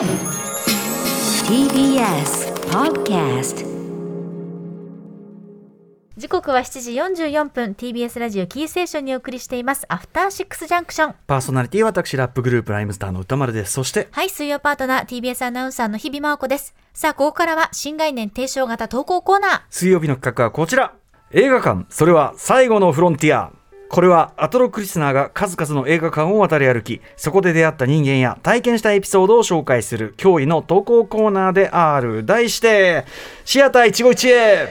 TBS Podcast 時刻は7時44分 TBS ラジオキーステーションにお送りしています。アフターシックスジャンクションパーソナリティは私ラップグループライムスターの歌丸です。そしてはい水曜パートナー TBS アナウンサーの日々真央子です。さあここからは新概念提唱型投稿コーナー。水曜日の企画はこちら。映画館。それは最後のフロンティアこれはアトロクリスナーが数々の映画館を渡り歩きそこで出会った人間や体験したエピソードを紹介する驚異の投稿コーナーである題してシアター一期一会。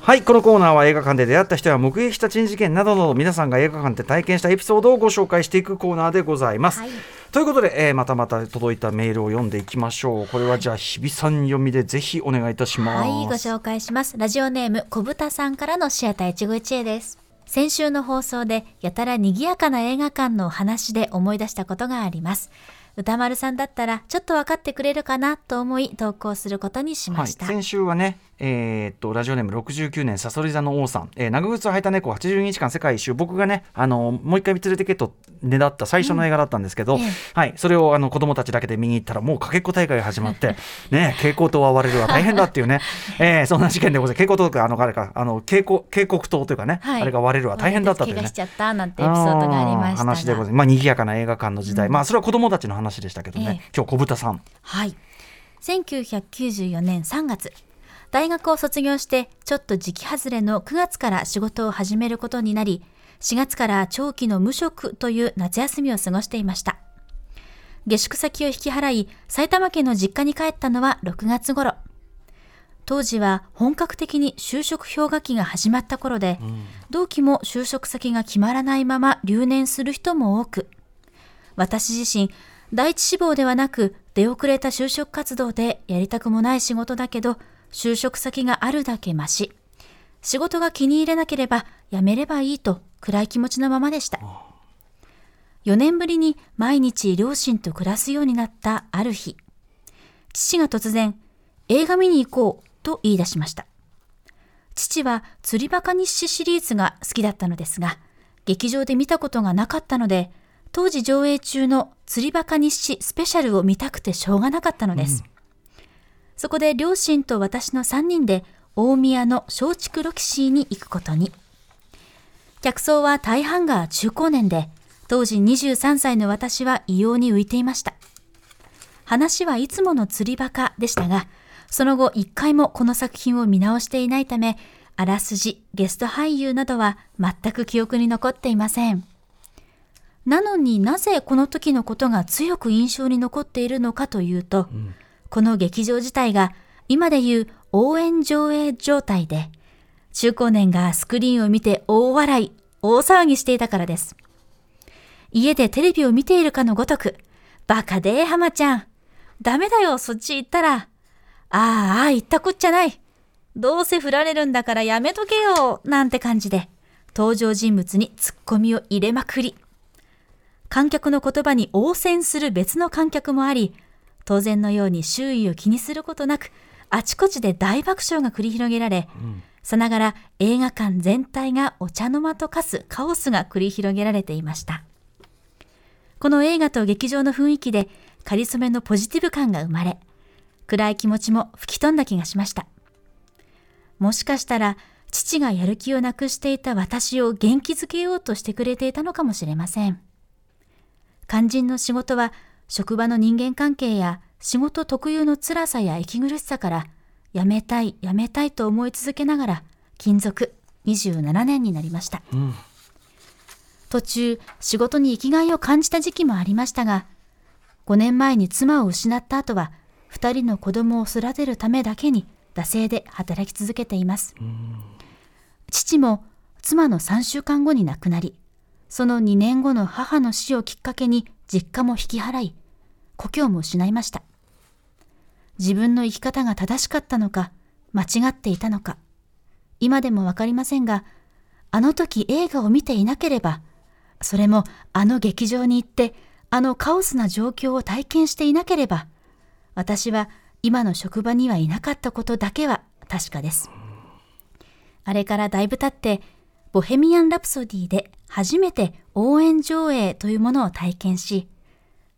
はいこのコーナーは映画館で出会った人や目撃した珍事件などの皆さんが映画館で体験したエピソードをご紹介していくコーナーでございます、はい。ということで、えーまたまた届いたメールを読んでいきましょう。これはじゃあ日比さん読みでぜひお願いいたします。はい、ご紹介します。ラジオネーム、小豚さんからのシアター一期一会です。先週の放送で、やたら賑やかな映画館の話で思い出したことがあります。歌丸さんだったら、ちょっと分かってくれるかなと思い、投稿することにし、ました。先週はね、えーっとラジオネーム69年さそり座の王さん、えー長靴を履いた猫82日間世界一周。僕がねあのもう一回連れてけとねだった最初の映画だったんですけど、ええ。はい、それをあの子供たちだけで見に行ったらもうかけっこ大会が始まってね蛍光灯は割れるは大変だっていうね、えーそんな事件でございます。蛍光灯とかあのあれかあの警告警告灯というかね、はい。あれが割れるは大変だったというね。怪我しちゃったなんてエピソードがありました話でございます。まあ賑やかな映画館の時代、まあそれは子供たちの話でしたけどね、ええ。今日小豚さん。はい。1994年3月、大学を卒業してちょっと時期外れの9月から仕事を始めることになり、4月から長期の無職という夏休みを過ごしていました。下宿先を引き払い、埼玉県の実家に帰ったのは6月頃。当時は本格的に就職氷河期が始まった頃で、同期も就職先が決まらないまま留年する人も多く、私自身、第一志望ではなく出遅れた就職活動でやりたくもない仕事だけど、就職先があるだけマシ。仕事が気に入れなければ辞めればいいと暗い気持ちのままでした。4年ぶりに毎日両親と暮らすようになったある日、父が突然、映画見に行こうと言い出しました。父は釣りバカ日誌シリーズが好きだったのですが、劇場で見たことがなかったので、当時上映中の釣りバカ日誌スペシャルを見たくてしょうがなかったのです。そこで両親と私の3人で大宮の松竹ロキシーに行くことに。客層は大半が中高年で、当時23歳の私は異様に浮いていました。話はいつもの釣りバカでしたが、その後一回もこの作品を見直していないため、あらすじ、ゲスト俳優などは全く記憶に残っていません。なのになぜこの時のことが強く印象に残っているのかというと、この劇場自体が今でいう応援上映状態で、中高年がスクリーンを見て大笑い、大騒ぎしていたからです。家でテレビを見ているかのごとく、バカでー浜ちゃん。ダメだよ、そっち行ったら。ああ、ああ、行ったこっちゃない。どうせ振られるんだからやめとけよ、なんて感じで、登場人物にツッコミを入れまくり。観客の言葉に応戦する別の観客もあり、当然のように周囲を気にすることなく、あちこちで大爆笑が繰り広げられ、さながら映画館全体がお茶の間と化すカオスが繰り広げられていました。この映画と劇場の雰囲気で、かりそめのポジティブ感が生まれ、暗い気持ちも吹き飛んだ気がしました。もしかしたら、父がやる気をなくしていた私を元気づけようとしてくれていたのかもしれません。肝心の仕事は、職場の人間関係や仕事特有の辛さや息苦しさから、辞めたい、辞めたいと思い続けながら、勤続27年になりました。途中、仕事に生きがいを感じた時期もありましたが、5年前に妻を失った後は、2人の子供を育てるためだけに、惰性で働き続けています。父も妻の3週間後に亡くなり、その2年後の母の死をきっかけに実家も引き払い、故郷も失いました。自分の生き方が正しかったのか、間違っていたのか、今でもわかりませんが、あの時映画を見ていなければ、それもあの劇場に行って、あのカオスな状況を体験していなければ、私は今の職場にはいなかったことだけは確かです。あれからだいぶ経って、ボヘミアン・ラプソディで初めて応援上映というものを体験し、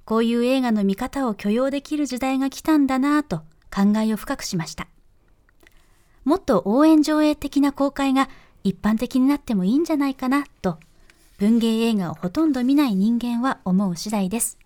こういう映画の見方を許容できる時代が来たんだなぁと考えを深くしました。もっと応援上映的な公開が一般的になってもいいんじゃないかなと、文芸映画をほとんど見ない人間は思う次第です。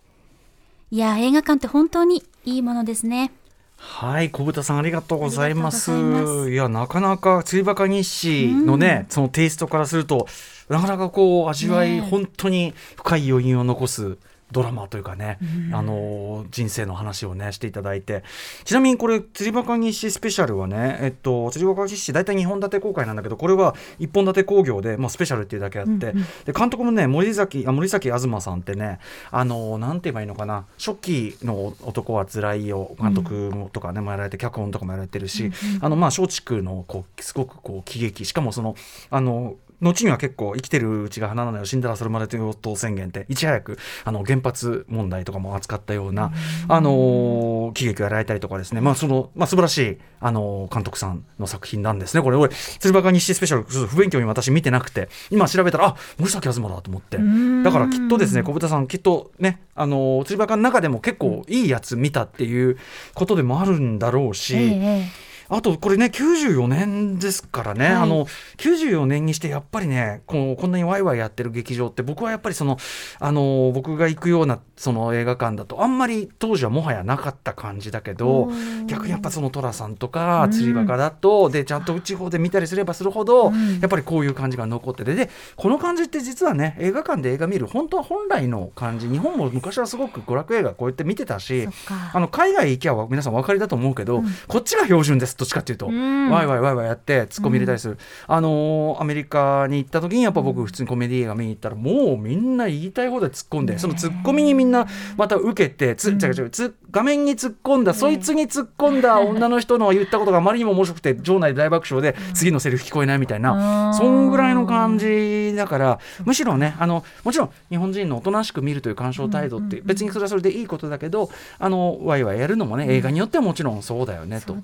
いや、映画館って本当にいいものですね。はい、小豚さんありがとうございます。いますいや、なかなか釣りバカ日誌のね、そのテイストからすると、なかなかこう味わい、ねえ本当に深い余韻を残す。ドラマというかね、あの人生の話をねしていただいて。ちなみにこれ釣りバカ日誌スペシャルはねえっと釣りバカ日誌大体2本立て公開なんだけどこれは1本立て興行で、まあ、スペシャルっていうだけあって、で監督もね森崎あ森崎東さんってねあのなんて言えばいいのかな初期の男はつらいよ監督もとかね、もやられて脚本とかもやられてるし、あのまあ松竹のこうすごくこう喜劇しかもそのあの後には結構生きてるうちが花なのよ。死んだらそれまでという宣言って。いち早くあの原発問題とかも扱ったような、あのー喜劇をやられたりとかですね。まあその、まあ、素晴らしい、あのー監督さんの作品なんですねこれ。俺鶴バカ日誌スペシャル不勉強に私見てなくて今調べたらあ森崎東だと思って。だからきっとですね小豚さんきっとねあのー鶴バカの中でも結構いいやつ見たっていうことでもあるんだろうし。ええあとこれね94年ですからね、はい。あの94年にしてやっぱりねこうこんなにワイワイやってる劇場って僕はやっぱりそのあの僕が行くようなその映画館だとあんまり当時はもはやなかった感じだけどうん。逆にやっぱその寅さんとか釣りバカだと、でちゃんと地方で見たりすればするほど、うん。やっぱりこういう感じが残っててでこの感じって実はね映画館で映画見る本当は本来の感じ日本も昔はすごく娯楽映画こうやって見てたしあの海外行きゃ皆さんお分かりだと思うけど、こっちが標準ですどっちかっていうと、うん。ワイワイワイワイやってツッコミ入れたりする、あのーアメリカに行った時にやっぱ僕普通にコメディ映画見に行ったらもうみんな言いたい放題突っ込んで、そのツッコミにみんなまた受けてつ、違う違うつ画面に突っ込んだ、そいつに突っ込んだ女の人の言ったことがあまりにも面白くて 場内で大爆笑で次のセリフ聞こえないみたいな、うんそんぐらいの感じだからむしろねあのもちろん日本人のおとなしく見るという鑑賞態度って別にそれはそれでいいことだけどあのワイワイやるのもね映画によってはもちろんそうだよねと。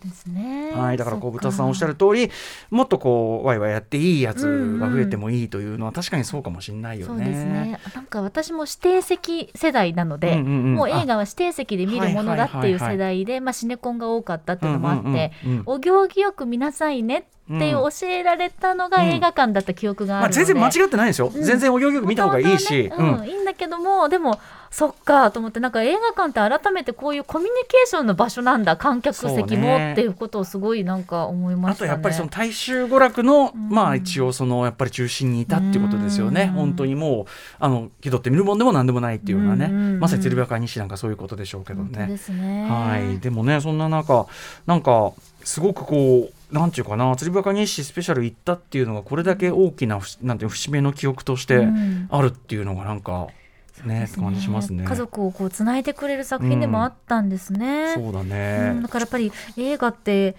はい、だから小豚さんおっしゃる。る通りもっとこうワイワイやっていいやつが増えてもいいというのは確かにそうかもしれないよそうね。ですね。なんか私も指定席世代なので、うんうんうん。もう映画は指定席で見るものだっていう世代で、まあシネコンが多かったっていうのもあって、うんうんうんうん。お行儀よく見なさいねっていう教えられたのが映画館だった記憶があまあ、るので、全然間違ってないですよ、うん。全然お行儀よく見た方がいいし、ねうん。いいんだけどもでもそっかと思ってなんか映画館って改めてこういうコミュニケーションの場所なんだ観客席もね。っていうことをすごいなんか思いましたね。あとやっぱりその大衆娯楽の、ん。まあ一応そのやっぱり中心にいたっていうことですよね、うん。本当にもうあの気取って見るもんでもなんでもないっていうようなね、うんうんうん。まさに釣りバカ西なんかそういうことでしょうけど本当でね。すね。はい、でもねそんな中なんかすごくこうなんていうかな釣りバカ日誌スペシャル行ったっていうのがこれだけ大きなふなんていう節目の記憶としてうん。あるっていうのがなんかねですね感じしますね。家族をこうつないでくれる作品でもあったんですね。そうだうねん、だからやっぱり映画って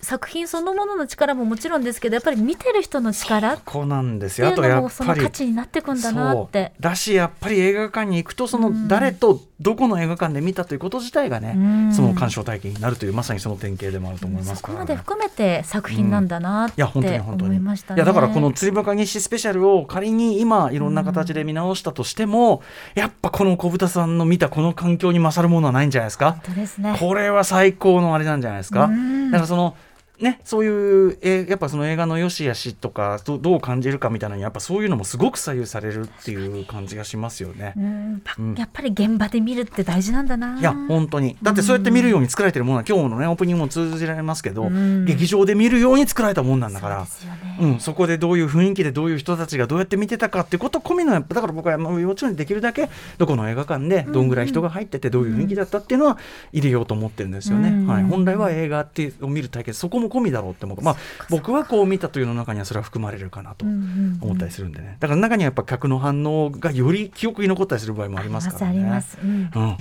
作品そのものの力ももちろんですけどやっぱり見てる人の力ってここなんですいうのもその価値になってくんだなって。だしやっぱり映画館に行くとそのうん。誰とどこの映画館で見たということ自体がね、うんその鑑賞体験になるというまさにその典型でもあると思いますそこから、ね。まで含めて作品なんだなっいや本当にて本当に思いね。いやだからこの釣りバカ日誌スペシャルを仮に今いろんな形で見直したとしても、やっぱこの小豚さんの見たこの環境に勝るものはないんじゃないですか？本当ですね。これは最高のあれなんじゃないですか？うんだからそのね、そういうえやっぱその映画の良し悪しとかどどう感じるかみたいなやっぱそういうのもすごく左右されるっていう感じがしますよね。うんやっぱり現場で見るって大事なんだな。いや本当にだってそうやって見るように作られてるものは今日のねオープニングも通じられますけど、うん劇場で見るように作られたもんなんだからそね。うん、そこでどういう雰囲気でどういう人たちがどうやって見てたかっていうこと込みのやっぱだから僕はまあもちろんできるだけどこの映画館でどんぐらい人が入っててどういう雰囲気だったっていうのは入れようと思ってるんですよね。うんはい、本来は映画ってを見る体験そこも込みだろうって思うまあ僕はこう見たというの中にはそれは含まれるかなと思ったりするんでねだから中にはやっぱ客の反応がより記憶に残ったりする場合もありますからね。あります。うんうん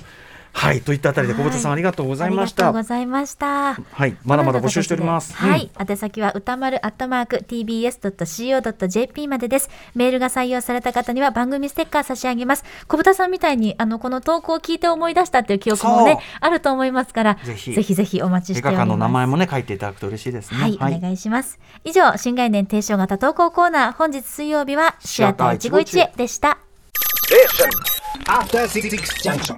はいといったあたりで小畑さんありがとうございましたありがとうご。ざいました。はいまだまだ募集しております。はい、宛先は歌丸アットマーク tbs.co.jp までです。メールが採用された方には番組ステッカー差し上げます。小豚さんみたいにあのこの投稿を聞いて思い出したっていう記憶もねあると思いますから、ぜひぜひぜひお待ち映しております。画館の名前もね書いていただくと嬉しいですね。はい、お願いします。以上、新概念提唱型投稿コーナー、本日水曜日はシアター一期一会でした。After Six Junction.